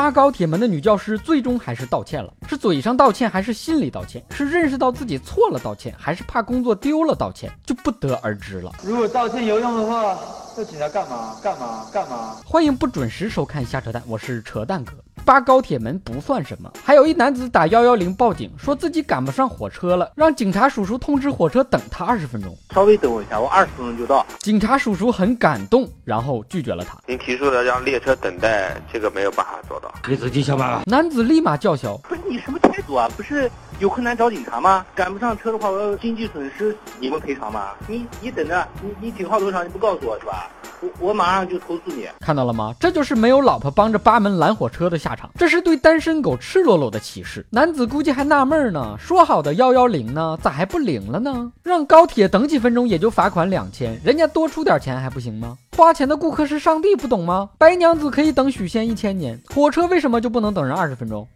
搭高铁门的女教师最终还是道歉了，是嘴上道歉还是心里道歉？是认识到自己错了道歉，还是怕工作丢了道歉？就不得而知了。如果道歉有用的话，要警察干嘛？干嘛？干嘛？欢迎不准时收看瞎扯淡，我是扯淡哥。扒高铁门不算什么，还有一男子打幺幺零报警，说自己赶不上火车了，让警察叔叔通知火车等他二十分钟。稍微等我一下，我二十分钟就到。警察叔叔很感动，然后拒绝了他。您提出的让列车等待，这个没有办法做到。你自己想办法。男子立马叫嚣：“不是你什么态度啊？不是有困难找警察吗？赶不上车的话，我要经济损失你们赔偿吗？你你等着，你你警号多少？你不告诉我是吧？我马上就投诉你。看到了吗？这就是没有老婆帮着扒门拦火车的下场。这是对单身狗赤裸裸的歧视。男子估计还纳闷呢，说好的幺幺零呢，咋还不灵了呢？让高铁等几分钟也就罚款两千，人家多出点钱还不行吗？花钱的顾客是上帝，不懂吗？白娘子可以等许仙一千年，火车为什么就不能等人二十分钟？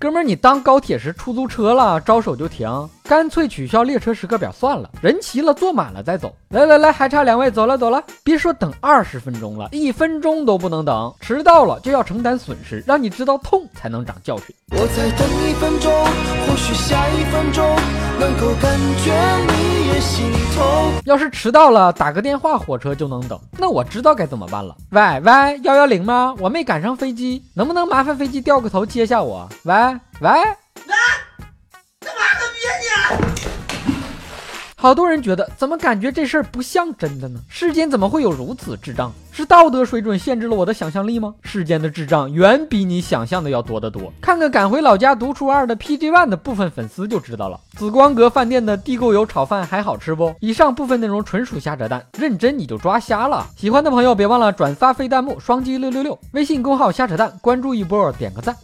哥们儿，你当高铁是出租车了，招手就停，干脆取消列车时刻表算了，人齐了坐满了再走。来来来，还差两位，走了走了，别说等二十分钟了，一分钟都不能等，迟到了就要承担损失，让你知道痛才能长教训。我再等一分钟，或许下一分钟能够感觉你。要是迟到了，打个电话，火车就能等。那我知道该怎么办了。喂喂，幺幺零吗？我没赶上飞机，能不能麻烦飞机掉个头接下我？喂喂。好多人觉得，怎么感觉这事儿不像真的呢？世间怎么会有如此智障？是道德水准限制了我的想象力吗？世间的智障远比你想象的要多得多。看看赶回老家读初二的 PG One 的部分粉丝就知道了。紫光阁饭店的地沟油炒饭还好吃不？以上部分内容纯属瞎扯淡，认真你就抓瞎了。喜欢的朋友别忘了转发飞弹幕，双击六六六。微信公号瞎扯淡，关注一波，点个赞。